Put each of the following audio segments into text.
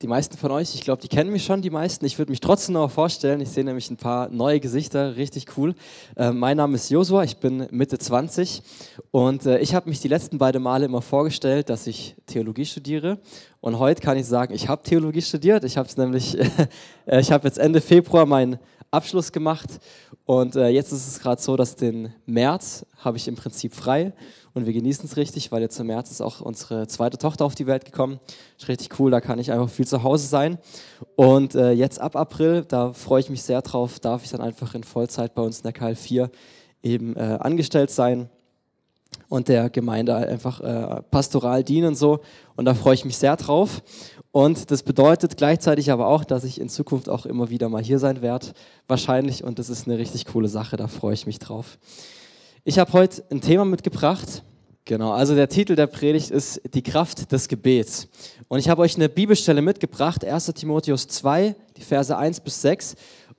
die meisten von euch, ich glaube, die kennen mich schon, die meisten. Ich würde mich trotzdem noch vorstellen. Ich sehe nämlich ein paar neue Gesichter, richtig cool. Äh, mein Name ist Josua, ich bin Mitte 20 und äh, ich habe mich die letzten beiden Male immer vorgestellt, dass ich Theologie studiere. Und heute kann ich sagen, ich habe Theologie studiert. Ich habe es nämlich, äh, ich habe jetzt Ende Februar meinen Abschluss gemacht und äh, jetzt ist es gerade so, dass den März habe ich im Prinzip frei und wir genießen es richtig, weil jetzt im März ist auch unsere zweite Tochter auf die Welt gekommen. Ist richtig cool, da kann ich einfach viel zu Hause sein. Und äh, jetzt ab April, da freue ich mich sehr drauf, darf ich dann einfach in Vollzeit bei uns in der KL4 eben äh, angestellt sein und der Gemeinde einfach äh, pastoral dienen und so. Und da freue ich mich sehr drauf. Und das bedeutet gleichzeitig aber auch, dass ich in Zukunft auch immer wieder mal hier sein werde, wahrscheinlich. Und das ist eine richtig coole Sache, da freue ich mich drauf. Ich habe heute ein Thema mitgebracht. Genau, also der Titel der Predigt ist Die Kraft des Gebets. Und ich habe euch eine Bibelstelle mitgebracht, 1 Timotheus 2, die Verse 1 bis 6.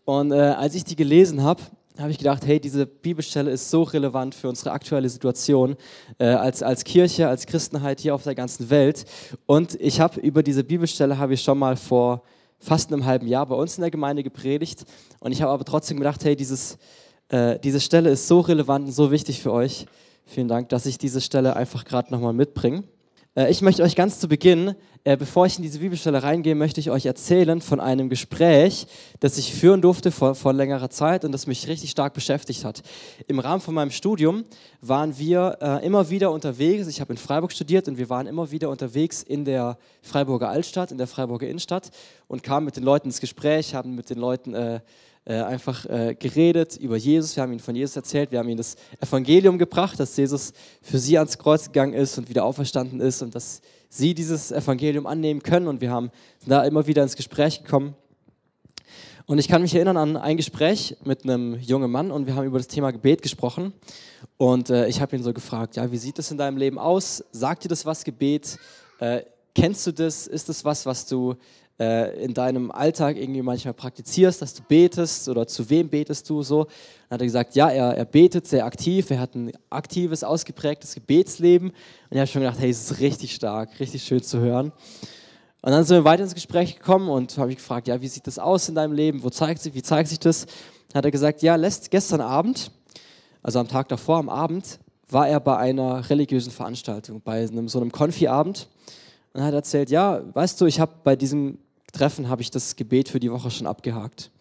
Und äh, als ich die gelesen habe, habe ich gedacht, hey, diese Bibelstelle ist so relevant für unsere aktuelle Situation äh, als, als Kirche, als Christenheit hier auf der ganzen Welt. Und ich habe über diese Bibelstelle habe ich schon mal vor fast einem halben Jahr bei uns in der Gemeinde gepredigt. Und ich habe aber trotzdem gedacht, hey, dieses, äh, diese Stelle ist so relevant und so wichtig für euch. Vielen Dank, dass ich diese Stelle einfach gerade nochmal mitbringe. Äh, ich möchte euch ganz zu Beginn, äh, bevor ich in diese Bibelstelle reingehe, möchte ich euch erzählen von einem Gespräch, das ich führen durfte vor, vor längerer Zeit und das mich richtig stark beschäftigt hat. Im Rahmen von meinem Studium waren wir äh, immer wieder unterwegs. Ich habe in Freiburg studiert und wir waren immer wieder unterwegs in der Freiburger Altstadt, in der Freiburger Innenstadt und kamen mit den Leuten ins Gespräch, haben mit den Leuten äh, einfach äh, geredet über Jesus. Wir haben ihnen von Jesus erzählt. Wir haben ihnen das Evangelium gebracht, dass Jesus für sie ans Kreuz gegangen ist und wieder auferstanden ist und dass sie dieses Evangelium annehmen können. Und wir haben da immer wieder ins Gespräch gekommen. Und ich kann mich erinnern an ein Gespräch mit einem jungen Mann und wir haben über das Thema Gebet gesprochen. Und äh, ich habe ihn so gefragt, ja, wie sieht das in deinem Leben aus? Sagt dir das was, Gebet? Äh, kennst du das? Ist das was, was du äh, in deinem Alltag irgendwie manchmal praktizierst, dass du betest oder zu wem betest du so. Dann hat er gesagt, ja, er, er betet sehr aktiv, er hat ein aktives, ausgeprägtes Gebetsleben. Und ich habe schon gedacht, hey, es ist richtig stark, richtig schön zu hören. Und dann sind wir weiter ins Gespräch gekommen und habe ich gefragt, ja, wie sieht das aus in deinem Leben? Wo zeigt sich, wie zeigt sich das? Dann hat er gesagt, ja, lässt gestern Abend, also am Tag davor, am Abend, war er bei einer religiösen Veranstaltung, bei einem, so einem Konfi-Abend. Und hat erzählt, ja, weißt du, ich habe bei diesem Treffen habe ich das Gebet für die Woche schon abgehakt.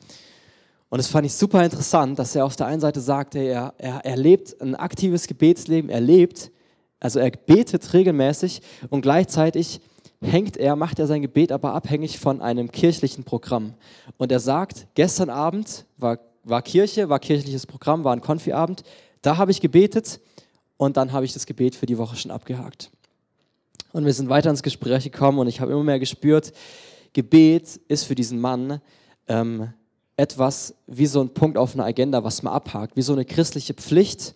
Und das fand ich super interessant, dass er auf der einen Seite sagte, er, er, er lebt ein aktives Gebetsleben, er lebt, also er betet regelmäßig und gleichzeitig hängt er, macht er sein Gebet aber abhängig von einem kirchlichen Programm. Und er sagt, gestern Abend war, war Kirche, war kirchliches Programm, war ein Konfi-Abend, da habe ich gebetet und dann habe ich das Gebet für die Woche schon abgehakt. Und wir sind weiter ins Gespräch gekommen und ich habe immer mehr gespürt, Gebet ist für diesen Mann ähm, etwas wie so ein Punkt auf einer Agenda, was man abhakt, wie so eine christliche Pflicht,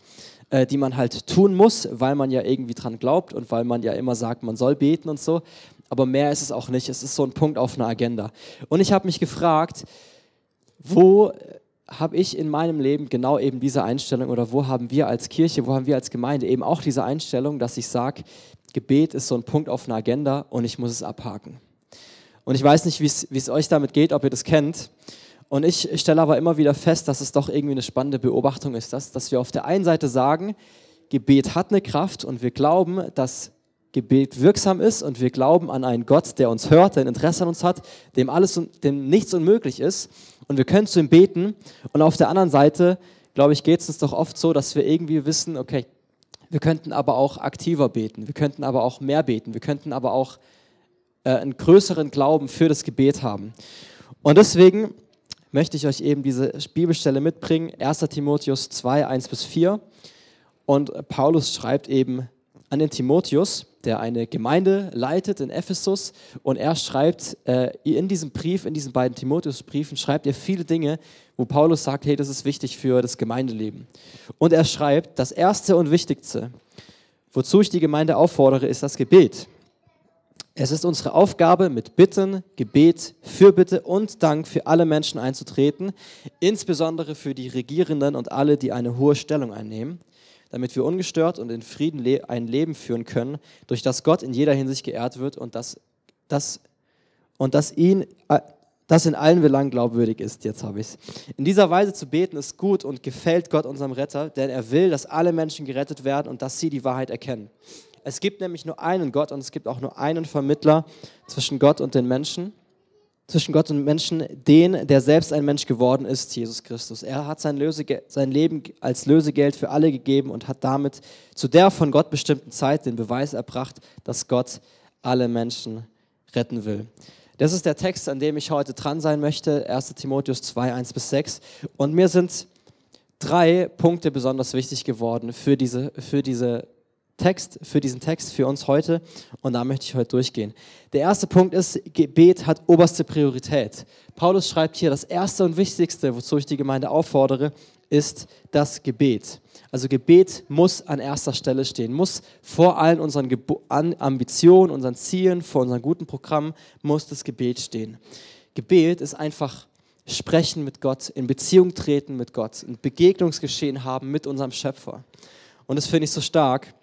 äh, die man halt tun muss, weil man ja irgendwie dran glaubt und weil man ja immer sagt, man soll beten und so. Aber mehr ist es auch nicht. Es ist so ein Punkt auf einer Agenda. Und ich habe mich gefragt, wo habe ich in meinem Leben genau eben diese Einstellung oder wo haben wir als Kirche, wo haben wir als Gemeinde eben auch diese Einstellung, dass ich sage, Gebet ist so ein Punkt auf einer Agenda und ich muss es abhaken. Und ich weiß nicht, wie es euch damit geht, ob ihr das kennt. Und ich stelle aber immer wieder fest, dass es doch irgendwie eine spannende Beobachtung ist, dass, dass wir auf der einen Seite sagen, Gebet hat eine Kraft und wir glauben, dass Gebet wirksam ist und wir glauben an einen Gott, der uns hört, der ein Interesse an uns hat, dem alles dem nichts unmöglich ist und wir können zu ihm beten und auf der anderen Seite, glaube ich, geht es uns doch oft so, dass wir irgendwie wissen, okay, wir könnten aber auch aktiver beten, wir könnten aber auch mehr beten, wir könnten aber auch äh, einen größeren Glauben für das Gebet haben. Und deswegen möchte ich euch eben diese Bibelstelle mitbringen, 1 Timotheus 2, 1 bis 4. Und Paulus schreibt eben an den Timotheus, der eine Gemeinde leitet in Ephesus. Und er schreibt äh, in diesem Brief, in diesen beiden Timotheus-Briefen, schreibt er viele Dinge, wo Paulus sagt, hey, das ist wichtig für das Gemeindeleben. Und er schreibt, das Erste und Wichtigste, wozu ich die Gemeinde auffordere, ist das Gebet. Es ist unsere Aufgabe, mit Bitten, Gebet, Fürbitte und Dank für alle Menschen einzutreten, insbesondere für die Regierenden und alle, die eine hohe Stellung einnehmen, damit wir ungestört und in Frieden ein Leben führen können, durch das Gott in jeder Hinsicht geehrt wird und das, das und dass ihn äh, das in allen Belangen glaubwürdig ist. Jetzt habe ich es. In dieser Weise zu beten ist gut und gefällt Gott unserem Retter, denn er will, dass alle Menschen gerettet werden und dass sie die Wahrheit erkennen. Es gibt nämlich nur einen Gott und es gibt auch nur einen Vermittler zwischen Gott und den Menschen, zwischen Gott und Menschen, den, der selbst ein Mensch geworden ist, Jesus Christus. Er hat sein, Lösege sein Leben als Lösegeld für alle gegeben und hat damit zu der von Gott bestimmten Zeit den Beweis erbracht, dass Gott alle Menschen retten will. Das ist der Text, an dem ich heute dran sein möchte, 1 Timotheus 2, 1 bis 6. Und mir sind drei Punkte besonders wichtig geworden für, diese, für diese Text, für diesen Text, für uns heute. Und da möchte ich heute durchgehen. Der erste Punkt ist, Gebet hat oberste Priorität. Paulus schreibt hier, das erste und wichtigste, wozu ich die Gemeinde auffordere, ist das Gebet. Also Gebet muss an erster Stelle stehen, muss vor allen unseren Gebo Ambitionen, unseren Zielen, vor unseren guten Programmen, muss das Gebet stehen. Gebet ist einfach sprechen mit Gott, in Beziehung treten mit Gott, ein Begegnungsgeschehen haben mit unserem Schöpfer. Und das finde ich so stark,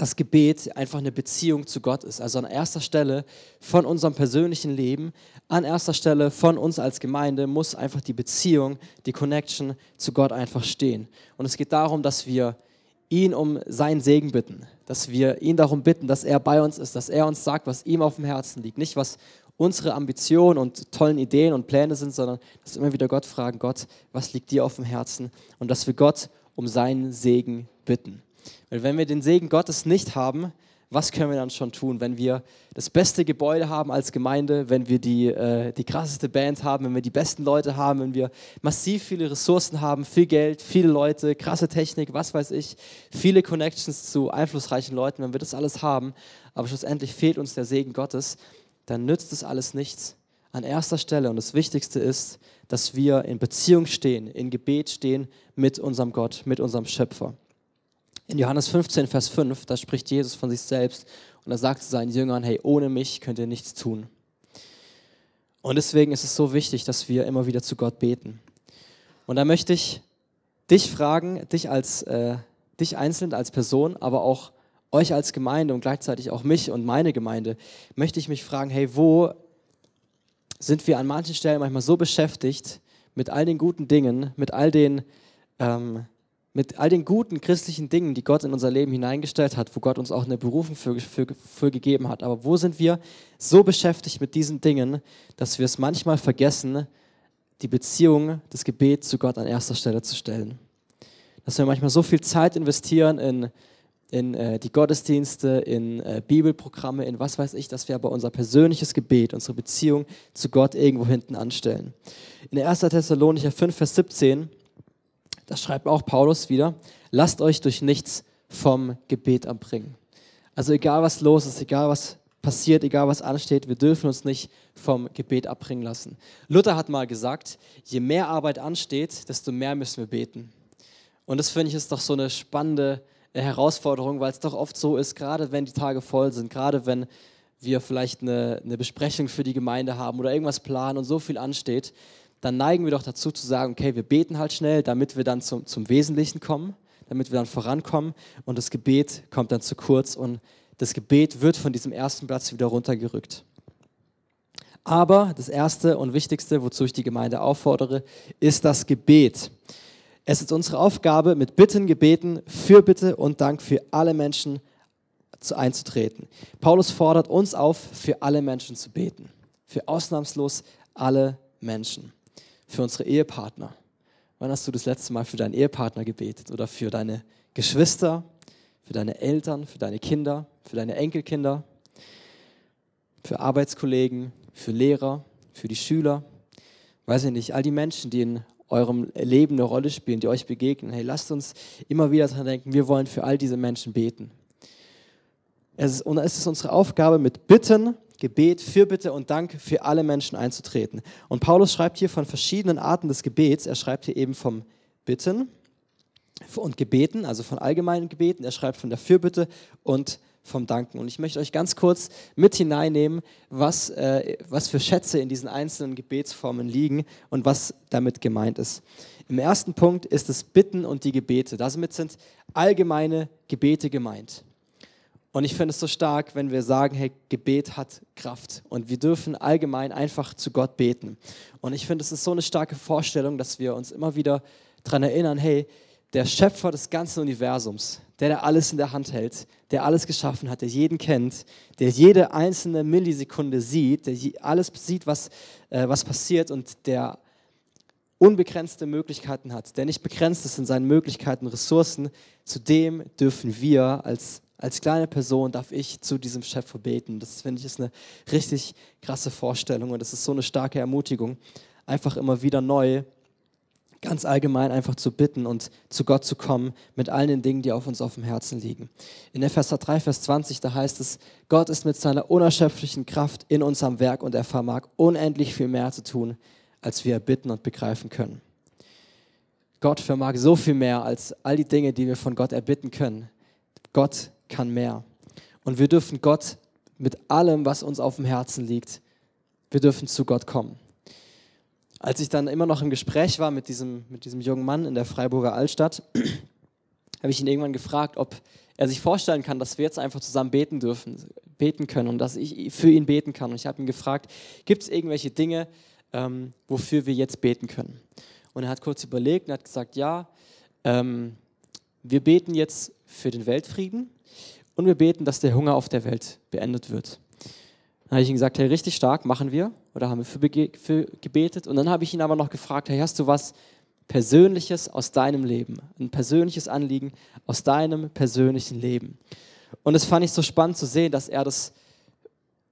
dass Gebet einfach eine Beziehung zu Gott ist. Also an erster Stelle von unserem persönlichen Leben, an erster Stelle von uns als Gemeinde muss einfach die Beziehung, die Connection zu Gott einfach stehen. Und es geht darum, dass wir ihn um seinen Segen bitten, dass wir ihn darum bitten, dass er bei uns ist, dass er uns sagt, was ihm auf dem Herzen liegt. Nicht, was unsere Ambitionen und tollen Ideen und Pläne sind, sondern dass wir immer wieder Gott fragen, Gott, was liegt dir auf dem Herzen? Und dass wir Gott um seinen Segen bitten. Weil wenn wir den Segen Gottes nicht haben, was können wir dann schon tun, wenn wir das beste Gebäude haben als Gemeinde, wenn wir die, äh, die krasseste Band haben, wenn wir die besten Leute haben, wenn wir massiv viele Ressourcen haben, viel Geld, viele Leute, krasse Technik, was weiß ich, viele Connections zu einflussreichen Leuten, wenn wir das alles haben, aber schlussendlich fehlt uns der Segen Gottes, dann nützt das alles nichts. An erster Stelle und das Wichtigste ist, dass wir in Beziehung stehen, in Gebet stehen mit unserem Gott, mit unserem Schöpfer. In Johannes 15, Vers 5, da spricht Jesus von sich selbst und er sagt zu seinen Jüngern, hey, ohne mich könnt ihr nichts tun. Und deswegen ist es so wichtig, dass wir immer wieder zu Gott beten. Und da möchte ich dich fragen, dich als äh, dich einzeln als Person, aber auch euch als Gemeinde und gleichzeitig auch mich und meine Gemeinde, möchte ich mich fragen, hey, wo sind wir an manchen Stellen manchmal so beschäftigt mit all den guten Dingen, mit all den ähm, mit all den guten christlichen Dingen, die Gott in unser Leben hineingestellt hat, wo Gott uns auch eine Berufung für, für, für gegeben hat. Aber wo sind wir so beschäftigt mit diesen Dingen, dass wir es manchmal vergessen, die Beziehung, das Gebet zu Gott an erster Stelle zu stellen? Dass wir manchmal so viel Zeit investieren in, in äh, die Gottesdienste, in äh, Bibelprogramme, in was weiß ich, dass wir aber unser persönliches Gebet, unsere Beziehung zu Gott irgendwo hinten anstellen. In der 1. Thessalonicher 5, Vers 17 das schreibt auch Paulus wieder, lasst euch durch nichts vom Gebet abbringen. Also egal was los ist, egal was passiert, egal was ansteht, wir dürfen uns nicht vom Gebet abbringen lassen. Luther hat mal gesagt, je mehr Arbeit ansteht, desto mehr müssen wir beten. Und das finde ich ist doch so eine spannende Herausforderung, weil es doch oft so ist, gerade wenn die Tage voll sind, gerade wenn wir vielleicht eine, eine Besprechung für die Gemeinde haben oder irgendwas planen und so viel ansteht, dann neigen wir doch dazu zu sagen, okay, wir beten halt schnell, damit wir dann zum, zum Wesentlichen kommen, damit wir dann vorankommen und das Gebet kommt dann zu kurz und das Gebet wird von diesem ersten Platz wieder runtergerückt. Aber das Erste und Wichtigste, wozu ich die Gemeinde auffordere, ist das Gebet. Es ist unsere Aufgabe, mit Bitten, Gebeten, Fürbitte und Dank für alle Menschen einzutreten. Paulus fordert uns auf, für alle Menschen zu beten. Für ausnahmslos alle Menschen für unsere Ehepartner. Wann hast du das letzte Mal für deinen Ehepartner gebetet oder für deine Geschwister, für deine Eltern, für deine Kinder, für deine Enkelkinder, für Arbeitskollegen, für Lehrer, für die Schüler? Weiß ich nicht, all die Menschen, die in eurem Leben eine Rolle spielen, die euch begegnen. Hey, lasst uns immer wieder daran denken, wir wollen für all diese Menschen beten. Es ist, es ist unsere Aufgabe, mit Bitten Gebet, Fürbitte und Dank für alle Menschen einzutreten. Und Paulus schreibt hier von verschiedenen Arten des Gebets. Er schreibt hier eben vom Bitten und Gebeten, also von allgemeinen Gebeten. Er schreibt von der Fürbitte und vom Danken. Und ich möchte euch ganz kurz mit hineinnehmen, was, äh, was für Schätze in diesen einzelnen Gebetsformen liegen und was damit gemeint ist. Im ersten Punkt ist es Bitten und die Gebete. Damit sind allgemeine Gebete gemeint. Und ich finde es so stark, wenn wir sagen, hey, Gebet hat Kraft. Und wir dürfen allgemein einfach zu Gott beten. Und ich finde, es ist so eine starke Vorstellung, dass wir uns immer wieder daran erinnern, hey, der Schöpfer des ganzen Universums, der, der alles in der Hand hält, der alles geschaffen hat, der jeden kennt, der jede einzelne Millisekunde sieht, der alles sieht, was, äh, was passiert und der unbegrenzte Möglichkeiten hat, der nicht begrenzt ist in seinen Möglichkeiten, Ressourcen, zu dem dürfen wir als, als kleine Person, darf ich zu diesem Schöpfer beten. Das finde ich ist eine richtig krasse Vorstellung und das ist so eine starke Ermutigung, einfach immer wieder neu ganz allgemein einfach zu bitten und zu Gott zu kommen mit allen den Dingen, die auf uns auf dem Herzen liegen. In Epheser 3, Vers 20, da heißt es, Gott ist mit seiner unerschöpflichen Kraft in uns am Werk und er vermag unendlich viel mehr zu tun, als wir bitten und begreifen können. Gott vermag so viel mehr als all die Dinge, die wir von Gott erbitten können. Gott kann mehr. Und wir dürfen Gott mit allem, was uns auf dem Herzen liegt, wir dürfen zu Gott kommen. Als ich dann immer noch im Gespräch war mit diesem, mit diesem jungen Mann in der Freiburger Altstadt, habe ich ihn irgendwann gefragt, ob er sich vorstellen kann, dass wir jetzt einfach zusammen beten dürfen, beten können und dass ich für ihn beten kann. Und ich habe ihn gefragt, gibt es irgendwelche Dinge, ähm, wofür wir jetzt beten können? Und er hat kurz überlegt und hat gesagt, ja, ähm, wir beten jetzt für den Weltfrieden und wir beten, dass der Hunger auf der Welt beendet wird. Dann habe ich ihm gesagt, hey, richtig stark, machen wir. Oder haben wir für, für gebetet. Und dann habe ich ihn aber noch gefragt, hey, hast du was Persönliches aus deinem Leben? Ein persönliches Anliegen aus deinem persönlichen Leben. Und das fand ich so spannend zu sehen, dass er das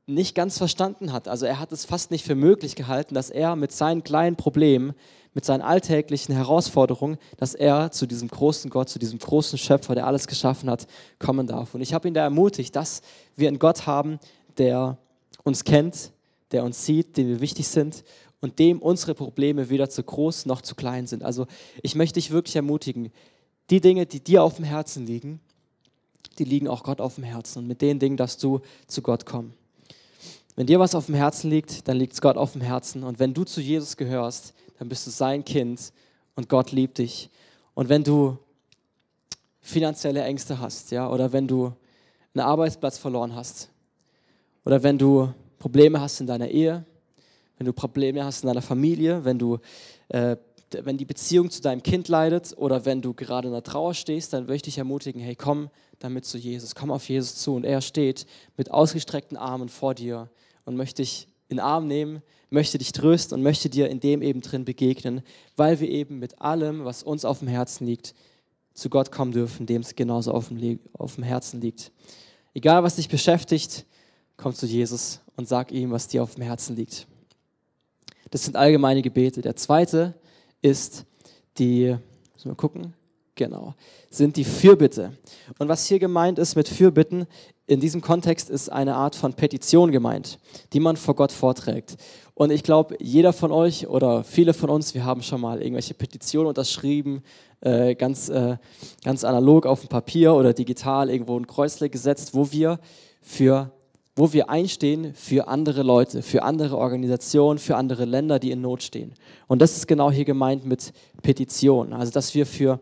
nicht ganz verstanden hat. Also er hat es fast nicht für möglich gehalten, dass er mit seinen kleinen Problemen, mit seinen alltäglichen Herausforderungen, dass er zu diesem großen Gott, zu diesem großen Schöpfer, der alles geschaffen hat, kommen darf. Und ich habe ihn da ermutigt, dass wir einen Gott haben, der uns kennt, der uns sieht, dem wir wichtig sind und dem unsere Probleme weder zu groß noch zu klein sind. Also ich möchte dich wirklich ermutigen, die Dinge, die dir auf dem Herzen liegen, die liegen auch Gott auf dem Herzen. Und mit den Dingen darfst du zu Gott kommen. Wenn dir was auf dem Herzen liegt, dann liegt es Gott auf dem Herzen. Und wenn du zu Jesus gehörst, dann bist du sein Kind und Gott liebt dich. Und wenn du finanzielle Ängste hast, ja, oder wenn du einen Arbeitsplatz verloren hast, oder wenn du Probleme hast in deiner Ehe, wenn du Probleme hast in deiner Familie, wenn du äh, wenn die Beziehung zu deinem Kind leidet oder wenn du gerade in der Trauer stehst, dann möchte ich ermutigen, hey, komm damit zu Jesus, komm auf Jesus zu und er steht mit ausgestreckten Armen vor dir und möchte dich in den Arm nehmen, möchte dich trösten und möchte dir in dem eben drin begegnen, weil wir eben mit allem, was uns auf dem Herzen liegt, zu Gott kommen dürfen, dem es genauso auf dem, auf dem Herzen liegt. Egal, was dich beschäftigt, komm zu Jesus und sag ihm, was dir auf dem Herzen liegt. Das sind allgemeine Gebete. Der zweite ist die, müssen wir gucken, genau, sind die Fürbitte. Und was hier gemeint ist mit Fürbitten, in diesem Kontext ist eine Art von Petition gemeint, die man vor Gott vorträgt. Und ich glaube, jeder von euch oder viele von uns, wir haben schon mal irgendwelche Petitionen unterschrieben, äh, ganz, äh, ganz analog auf dem Papier oder digital irgendwo ein Kreuzle gesetzt, wo wir für wo wir einstehen für andere Leute, für andere Organisationen, für andere Länder, die in Not stehen. Und das ist genau hier gemeint mit Petition. Also, dass wir für,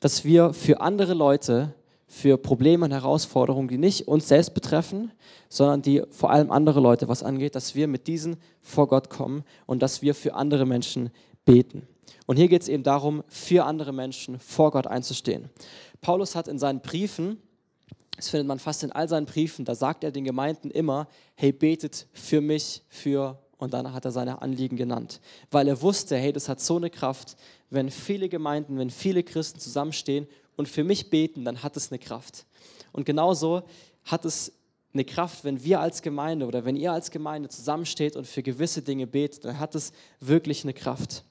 dass wir für andere Leute, für Probleme und Herausforderungen, die nicht uns selbst betreffen, sondern die vor allem andere Leute was angeht, dass wir mit diesen vor Gott kommen und dass wir für andere Menschen beten. Und hier geht es eben darum, für andere Menschen vor Gott einzustehen. Paulus hat in seinen Briefen, das findet man fast in all seinen Briefen. Da sagt er den Gemeinden immer, hey, betet für mich, für, und dann hat er seine Anliegen genannt. Weil er wusste, hey, das hat so eine Kraft, wenn viele Gemeinden, wenn viele Christen zusammenstehen und für mich beten, dann hat es eine Kraft. Und genauso hat es eine Kraft, wenn wir als Gemeinde oder wenn ihr als Gemeinde zusammensteht und für gewisse Dinge betet, dann hat es wirklich eine Kraft.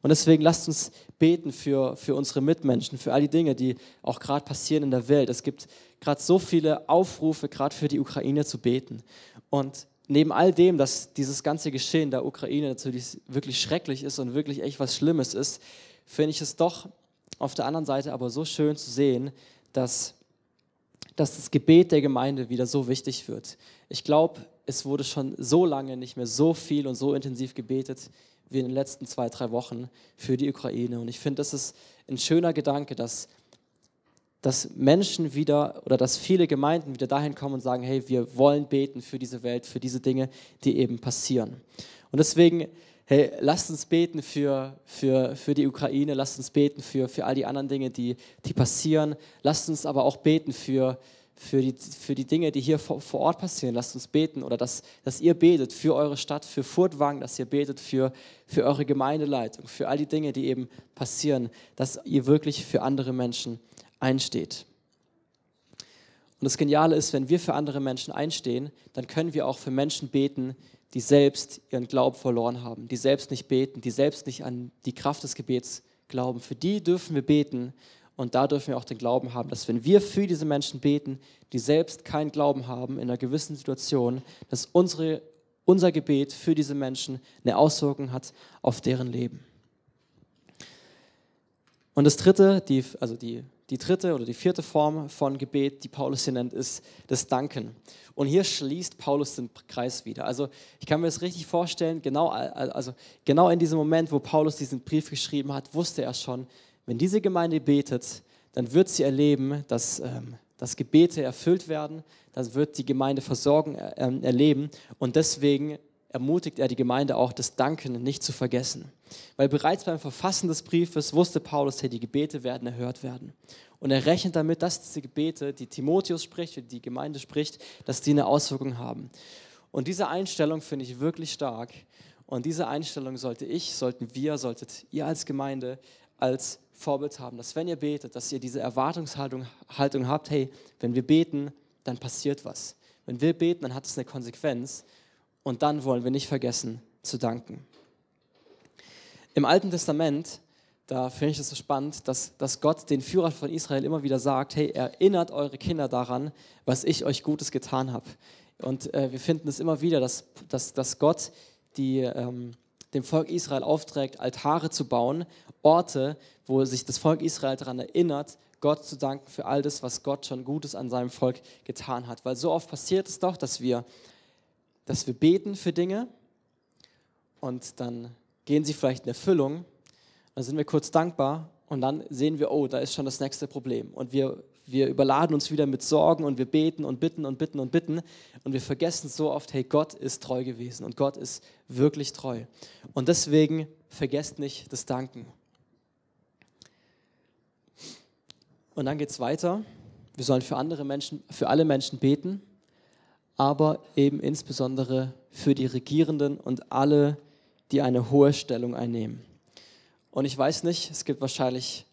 Und deswegen lasst uns beten für, für unsere Mitmenschen, für all die Dinge, die auch gerade passieren in der Welt. Es gibt gerade so viele Aufrufe, gerade für die Ukraine zu beten. Und neben all dem, dass dieses ganze Geschehen der Ukraine natürlich wirklich schrecklich ist und wirklich echt was Schlimmes ist, finde ich es doch auf der anderen Seite aber so schön zu sehen, dass, dass das Gebet der Gemeinde wieder so wichtig wird. Ich glaube, es wurde schon so lange nicht mehr so viel und so intensiv gebetet wie in den letzten zwei, drei Wochen für die Ukraine. Und ich finde, das ist ein schöner Gedanke, dass, dass Menschen wieder oder dass viele Gemeinden wieder dahin kommen und sagen, hey, wir wollen beten für diese Welt, für diese Dinge, die eben passieren. Und deswegen, hey, lasst uns beten für, für, für die Ukraine, lasst uns beten für, für all die anderen Dinge, die, die passieren. Lasst uns aber auch beten für, für, die, für die Dinge, die hier vor, vor Ort passieren. Lasst uns beten oder dass, dass ihr betet für eure Stadt, für Furtwangen, dass ihr betet für, für eure Gemeindeleitung, für all die Dinge, die eben passieren, dass ihr wirklich für andere Menschen einsteht. Und das Geniale ist, wenn wir für andere Menschen einstehen, dann können wir auch für Menschen beten, die selbst ihren Glauben verloren haben, die selbst nicht beten, die selbst nicht an die Kraft des Gebets glauben. Für die dürfen wir beten und da dürfen wir auch den Glauben haben, dass wenn wir für diese Menschen beten, die selbst keinen Glauben haben in einer gewissen Situation, dass unsere, unser Gebet für diese Menschen eine Auswirkung hat auf deren Leben. Und das dritte, die, also die die dritte oder die vierte Form von Gebet, die Paulus hier nennt, ist das Danken. Und hier schließt Paulus den Kreis wieder. Also ich kann mir das richtig vorstellen, genau, also genau in diesem Moment, wo Paulus diesen Brief geschrieben hat, wusste er schon, wenn diese Gemeinde betet, dann wird sie erleben, dass, ähm, dass Gebete erfüllt werden, dann wird die Gemeinde Versorgung äh, ähm, erleben. Und deswegen ermutigt er die Gemeinde auch, das Danken nicht zu vergessen. Weil bereits beim Verfassen des Briefes wusste Paulus, hey, die Gebete werden erhört werden. Und er rechnet damit, dass diese Gebete, die Timotheus spricht, die Gemeinde spricht, dass die eine Auswirkung haben. Und diese Einstellung finde ich wirklich stark. Und diese Einstellung sollte ich, sollten wir, solltet ihr als Gemeinde als Vorbild haben, dass wenn ihr betet, dass ihr diese Erwartungshaltung Haltung habt, hey, wenn wir beten, dann passiert was. Wenn wir beten, dann hat es eine Konsequenz. Und dann wollen wir nicht vergessen zu danken. Im Alten Testament, da finde ich es so spannend, dass, dass Gott den Führern von Israel immer wieder sagt, hey, erinnert eure Kinder daran, was ich euch Gutes getan habe. Und äh, wir finden es immer wieder, dass, dass, dass Gott die, ähm, dem Volk Israel aufträgt, Altare zu bauen, Orte, wo sich das Volk Israel daran erinnert, Gott zu danken für all das, was Gott schon Gutes an seinem Volk getan hat. Weil so oft passiert es doch, dass wir dass wir beten für Dinge und dann gehen sie vielleicht in Erfüllung, dann sind wir kurz dankbar und dann sehen wir, oh, da ist schon das nächste Problem. Und wir, wir überladen uns wieder mit Sorgen und wir beten und bitten und bitten und bitten und wir vergessen so oft, hey, Gott ist treu gewesen und Gott ist wirklich treu. Und deswegen vergesst nicht das Danken. Und dann geht es weiter. Wir sollen für andere Menschen, für alle Menschen beten aber eben insbesondere für die Regierenden und alle, die eine hohe Stellung einnehmen. Und ich weiß nicht, es gibt wahrscheinlich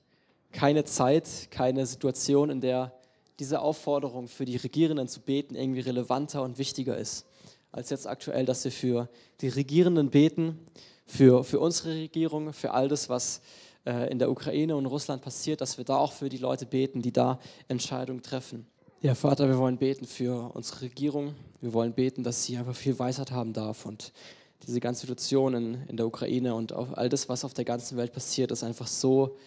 keine Zeit, keine Situation, in der diese Aufforderung für die Regierenden zu beten irgendwie relevanter und wichtiger ist, als jetzt aktuell, dass wir für die Regierenden beten, für, für unsere Regierung, für all das, was äh, in der Ukraine und Russland passiert, dass wir da auch für die Leute beten, die da Entscheidungen treffen. Ja, Vater, wir wollen beten für unsere Regierung. Wir wollen beten, dass sie einfach viel Weisheit haben darf und diese ganze Situation in, in der Ukraine und all das, was auf der ganzen Welt passiert, ist einfach so,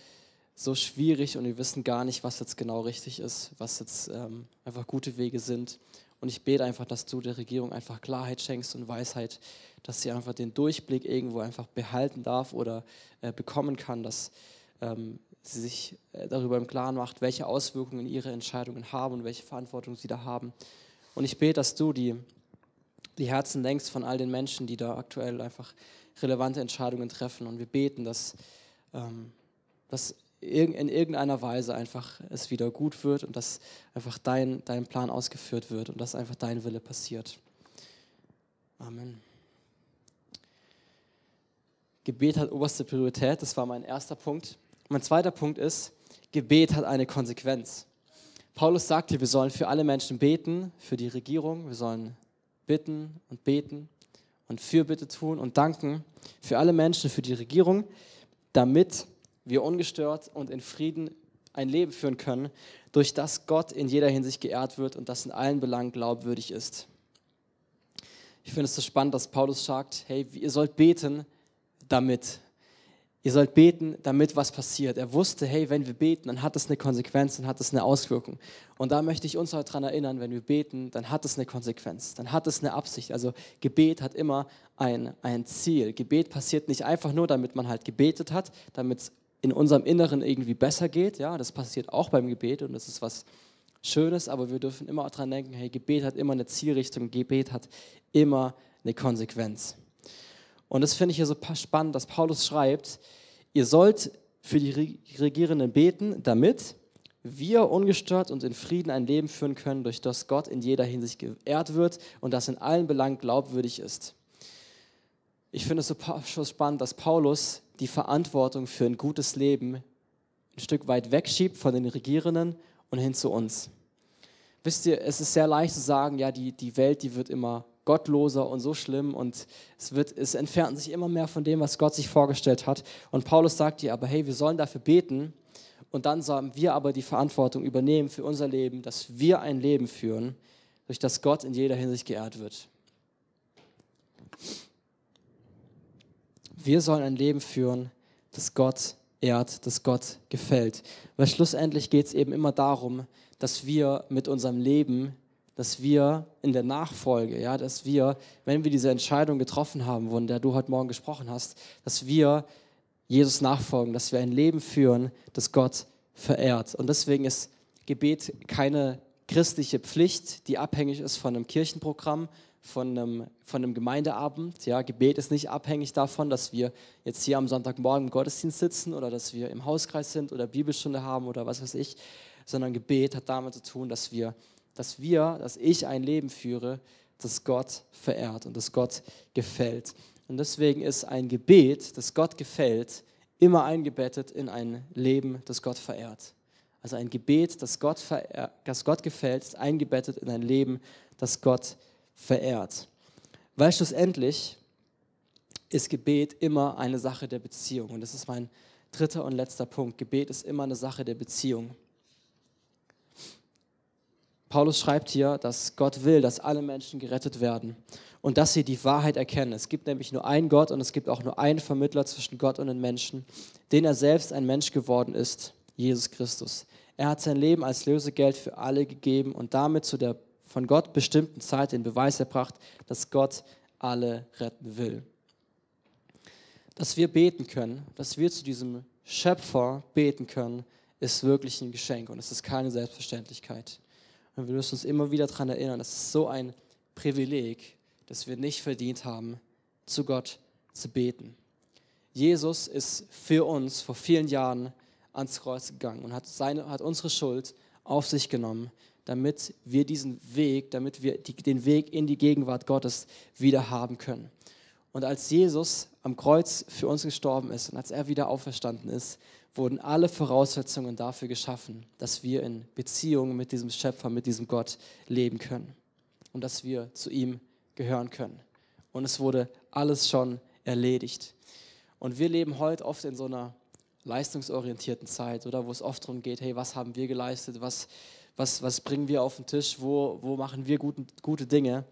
so schwierig und wir wissen gar nicht, was jetzt genau richtig ist, was jetzt ähm, einfach gute Wege sind. Und ich bete einfach, dass du der Regierung einfach Klarheit schenkst und Weisheit, dass sie einfach den Durchblick irgendwo einfach behalten darf oder äh, bekommen kann, dass ähm, sie sich äh, darüber im Klaren macht, welche Auswirkungen ihre Entscheidungen haben und welche Verantwortung sie da haben. Und ich bete, dass du die, die Herzen lenkst von all den Menschen, die da aktuell einfach relevante Entscheidungen treffen. Und wir beten, dass, ähm, dass in irgendeiner Weise einfach es wieder gut wird und dass einfach dein, dein Plan ausgeführt wird und dass einfach dein Wille passiert. Amen. Gebet hat oberste Priorität, das war mein erster Punkt. Mein zweiter Punkt ist, Gebet hat eine Konsequenz. Paulus sagt hier, wir sollen für alle Menschen beten, für die Regierung, wir sollen bitten und beten und Fürbitte tun und danken für alle Menschen, für die Regierung, damit wir ungestört und in Frieden ein Leben führen können, durch das Gott in jeder Hinsicht geehrt wird und das in allen Belangen glaubwürdig ist. Ich finde es so spannend, dass Paulus sagt, hey, ihr sollt beten, damit Ihr sollt beten, damit was passiert. Er wusste, hey, wenn wir beten, dann hat das eine Konsequenz, dann hat das eine Auswirkung. Und da möchte ich uns heute daran erinnern, wenn wir beten, dann hat das eine Konsequenz, dann hat es eine Absicht. Also Gebet hat immer ein, ein Ziel. Gebet passiert nicht einfach nur, damit man halt gebetet hat, damit in unserem Inneren irgendwie besser geht. Ja, das passiert auch beim Gebet und das ist was Schönes, aber wir dürfen immer daran denken, hey, Gebet hat immer eine Zielrichtung, Gebet hat immer eine Konsequenz. Und das finde ich hier so spannend, dass Paulus schreibt, ihr sollt für die Regierenden beten, damit wir ungestört und in Frieden ein Leben führen können, durch das Gott in jeder Hinsicht geehrt wird und das in allen Belangen glaubwürdig ist. Ich finde es so spannend, dass Paulus die Verantwortung für ein gutes Leben ein Stück weit wegschiebt von den Regierenden und hin zu uns. Wisst ihr, es ist sehr leicht zu sagen, ja, die, die Welt, die wird immer gottloser und so schlimm und es, wird, es entfernt sich immer mehr von dem, was Gott sich vorgestellt hat. Und Paulus sagt dir aber, hey, wir sollen dafür beten und dann sollen wir aber die Verantwortung übernehmen für unser Leben, dass wir ein Leben führen, durch das Gott in jeder Hinsicht geehrt wird. Wir sollen ein Leben führen, das Gott ehrt, das Gott gefällt. Weil schlussendlich geht es eben immer darum, dass wir mit unserem Leben, dass wir in der Nachfolge, ja, dass wir, wenn wir diese Entscheidung getroffen haben, von der du heute Morgen gesprochen hast, dass wir Jesus nachfolgen, dass wir ein Leben führen, das Gott verehrt. Und deswegen ist Gebet keine christliche Pflicht, die abhängig ist von einem Kirchenprogramm, von einem, von einem Gemeindeabend. Ja, Gebet ist nicht abhängig davon, dass wir jetzt hier am Sonntagmorgen im Gottesdienst sitzen oder dass wir im Hauskreis sind oder Bibelstunde haben oder was weiß ich, sondern Gebet hat damit zu tun, dass wir, dass wir, dass ich ein Leben führe, das Gott verehrt und das Gott gefällt. Und deswegen ist ein Gebet, das Gott gefällt, immer eingebettet in ein Leben, das Gott verehrt. Also ein Gebet, das Gott, das Gott gefällt, ist eingebettet in ein Leben, das Gott verehrt. Weil schlussendlich ist Gebet immer eine Sache der Beziehung. Und das ist mein dritter und letzter Punkt. Gebet ist immer eine Sache der Beziehung. Paulus schreibt hier, dass Gott will, dass alle Menschen gerettet werden und dass sie die Wahrheit erkennen. Es gibt nämlich nur einen Gott und es gibt auch nur einen Vermittler zwischen Gott und den Menschen, den er selbst ein Mensch geworden ist, Jesus Christus. Er hat sein Leben als Lösegeld für alle gegeben und damit zu der von Gott bestimmten Zeit den Beweis erbracht, dass Gott alle retten will. Dass wir beten können, dass wir zu diesem Schöpfer beten können, ist wirklich ein Geschenk und es ist keine Selbstverständlichkeit. Und wir müssen uns immer wieder daran erinnern, es ist so ein Privileg, dass wir nicht verdient haben, zu Gott zu beten. Jesus ist für uns vor vielen Jahren ans Kreuz gegangen und hat, seine, hat unsere Schuld auf sich genommen, damit wir diesen Weg, damit wir die, den Weg in die Gegenwart Gottes wieder haben können. Und als Jesus am Kreuz für uns gestorben ist und als er wieder auferstanden ist, wurden alle Voraussetzungen dafür geschaffen, dass wir in Beziehung mit diesem Schöpfer, mit diesem Gott leben können und dass wir zu ihm gehören können. Und es wurde alles schon erledigt. Und wir leben heute oft in so einer leistungsorientierten Zeit, oder wo es oft darum geht, hey, was haben wir geleistet, was, was, was bringen wir auf den Tisch, wo, wo machen wir guten, gute Dinge.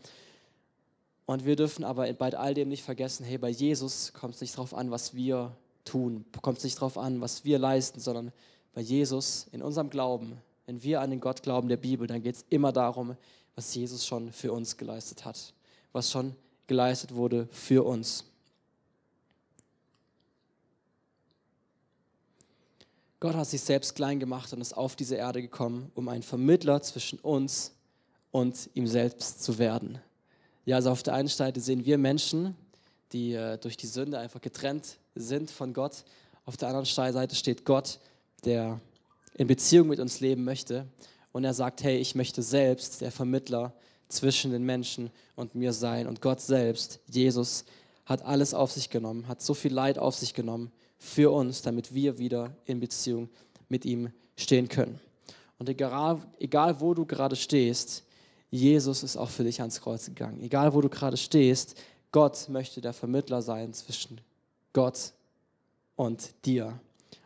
Und wir dürfen aber bei all dem nicht vergessen, hey, bei Jesus kommt es nicht darauf an, was wir tun, kommt es nicht darauf an, was wir leisten, sondern bei Jesus, in unserem Glauben, wenn wir an den Gott glauben der Bibel, dann geht es immer darum, was Jesus schon für uns geleistet hat, was schon geleistet wurde für uns. Gott hat sich selbst klein gemacht und ist auf diese Erde gekommen, um ein Vermittler zwischen uns und ihm selbst zu werden. Ja, also auf der einen Seite sehen wir Menschen, die äh, durch die Sünde einfach getrennt sind von Gott. Auf der anderen Seite steht Gott, der in Beziehung mit uns leben möchte. Und er sagt, hey, ich möchte selbst der Vermittler zwischen den Menschen und mir sein. Und Gott selbst, Jesus, hat alles auf sich genommen, hat so viel Leid auf sich genommen für uns, damit wir wieder in Beziehung mit ihm stehen können. Und egal, egal wo du gerade stehst, Jesus ist auch für dich ans Kreuz gegangen. Egal wo du gerade stehst, Gott möchte der Vermittler sein zwischen Gott und dir.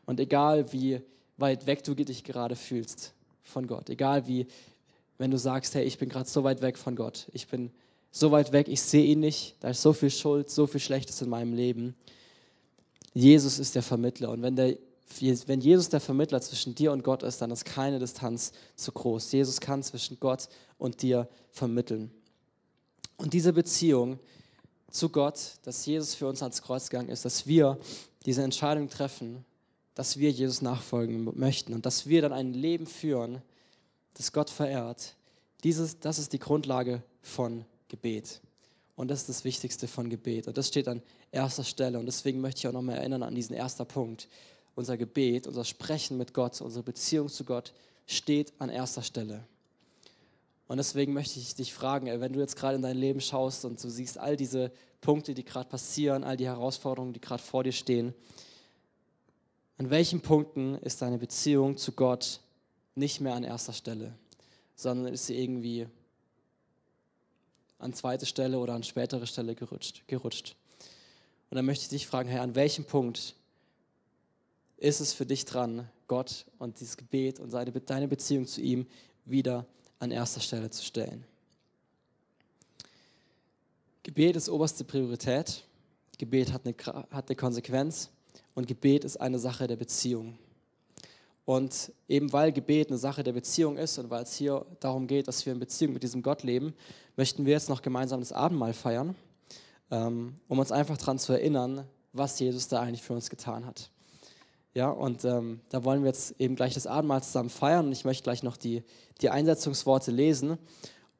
Und egal wie weit weg du dich gerade fühlst von Gott, egal wie, wenn du sagst, hey, ich bin gerade so weit weg von Gott, ich bin so weit weg, ich sehe ihn nicht, da ist so viel Schuld, so viel Schlechtes in meinem Leben, Jesus ist der Vermittler. Und wenn, der, wenn Jesus der Vermittler zwischen dir und Gott ist, dann ist keine Distanz zu groß. Jesus kann zwischen Gott und dir vermitteln. Und diese Beziehung zu Gott, dass Jesus für uns ans Kreuz gegangen ist, dass wir diese Entscheidung treffen, dass wir Jesus nachfolgen möchten und dass wir dann ein Leben führen, das Gott verehrt, dieses, das ist die Grundlage von Gebet. Und das ist das Wichtigste von Gebet. Und das steht an erster Stelle. Und deswegen möchte ich auch nochmal erinnern an diesen ersten Punkt. Unser Gebet, unser Sprechen mit Gott, unsere Beziehung zu Gott steht an erster Stelle. Und deswegen möchte ich dich fragen, wenn du jetzt gerade in dein Leben schaust und du siehst all diese Punkte, die gerade passieren, all die Herausforderungen, die gerade vor dir stehen, an welchen Punkten ist deine Beziehung zu Gott nicht mehr an erster Stelle, sondern ist sie irgendwie an zweite Stelle oder an spätere Stelle gerutscht. gerutscht. Und dann möchte ich dich fragen, Herr, an welchem Punkt ist es für dich dran, Gott und dieses Gebet und seine, deine Beziehung zu ihm wieder an erster Stelle zu stellen? Gebet ist oberste Priorität. Gebet hat eine, hat eine Konsequenz und Gebet ist eine Sache der Beziehung. Und eben weil Gebet eine Sache der Beziehung ist und weil es hier darum geht, dass wir in Beziehung mit diesem Gott leben, möchten wir jetzt noch gemeinsam das Abendmahl feiern, ähm, um uns einfach daran zu erinnern, was Jesus da eigentlich für uns getan hat. Ja, und ähm, da wollen wir jetzt eben gleich das Abendmahl zusammen feiern und ich möchte gleich noch die, die Einsetzungsworte lesen.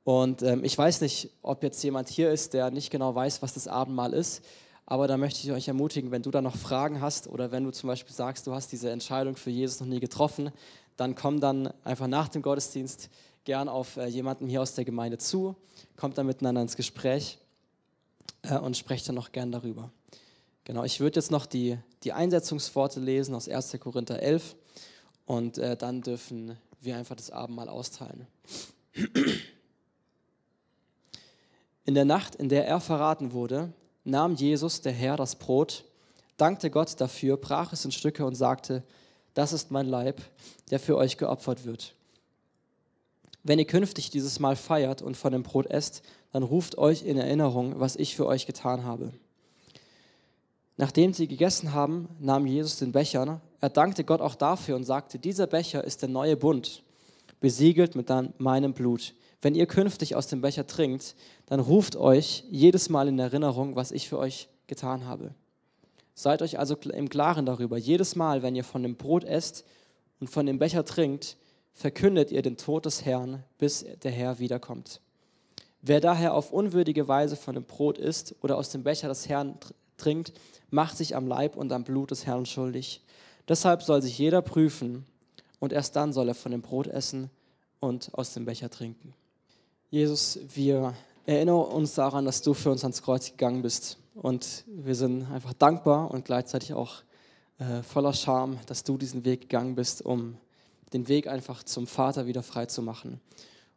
Und ähm, ich weiß nicht, ob jetzt jemand hier ist, der nicht genau weiß, was das Abendmahl ist. Aber da möchte ich euch ermutigen, wenn du da noch Fragen hast oder wenn du zum Beispiel sagst, du hast diese Entscheidung für Jesus noch nie getroffen, dann komm dann einfach nach dem Gottesdienst gern auf äh, jemanden hier aus der Gemeinde zu, kommt dann miteinander ins Gespräch äh, und sprecht dann noch gern darüber. Genau, ich würde jetzt noch die, die Einsetzungsworte lesen aus 1. Korinther 11 und äh, dann dürfen wir einfach das Abendmahl austeilen. In der Nacht, in der er verraten wurde, nahm Jesus, der Herr, das Brot, dankte Gott dafür, brach es in Stücke und sagte, das ist mein Leib, der für euch geopfert wird. Wenn ihr künftig dieses Mal feiert und von dem Brot esst, dann ruft euch in Erinnerung, was ich für euch getan habe. Nachdem sie gegessen haben, nahm Jesus den Becher. Er dankte Gott auch dafür und sagte, dieser Becher ist der neue Bund, besiegelt mit meinem Blut. Wenn ihr künftig aus dem Becher trinkt, dann ruft euch jedes Mal in Erinnerung, was ich für euch getan habe. Seid euch also im Klaren darüber. Jedes Mal, wenn ihr von dem Brot esst und von dem Becher trinkt, verkündet ihr den Tod des Herrn, bis der Herr wiederkommt. Wer daher auf unwürdige Weise von dem Brot isst oder aus dem Becher des Herrn trinkt, macht sich am Leib und am Blut des Herrn schuldig. Deshalb soll sich jeder prüfen und erst dann soll er von dem Brot essen und aus dem Becher trinken. Jesus, wir erinnern uns daran, dass du für uns ans Kreuz gegangen bist. Und wir sind einfach dankbar und gleichzeitig auch äh, voller Scham, dass du diesen Weg gegangen bist, um den Weg einfach zum Vater wieder frei zu machen.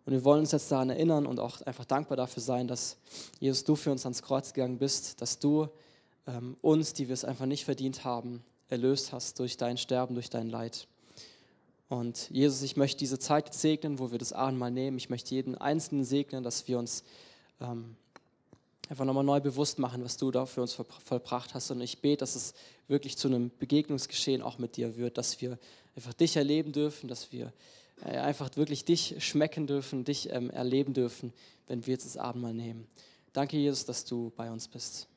Und wir wollen uns jetzt daran erinnern und auch einfach dankbar dafür sein, dass Jesus, du für uns ans Kreuz gegangen bist, dass du ähm, uns, die wir es einfach nicht verdient haben, erlöst hast durch dein Sterben, durch dein Leid. Und Jesus, ich möchte diese Zeit segnen, wo wir das Abendmahl nehmen. Ich möchte jeden Einzelnen segnen, dass wir uns ähm, einfach nochmal neu bewusst machen, was du da für uns vollbracht hast. Und ich bete, dass es wirklich zu einem Begegnungsgeschehen auch mit dir wird, dass wir einfach dich erleben dürfen, dass wir äh, einfach wirklich dich schmecken dürfen, dich ähm, erleben dürfen, wenn wir jetzt das Abendmahl nehmen. Danke, Jesus, dass du bei uns bist.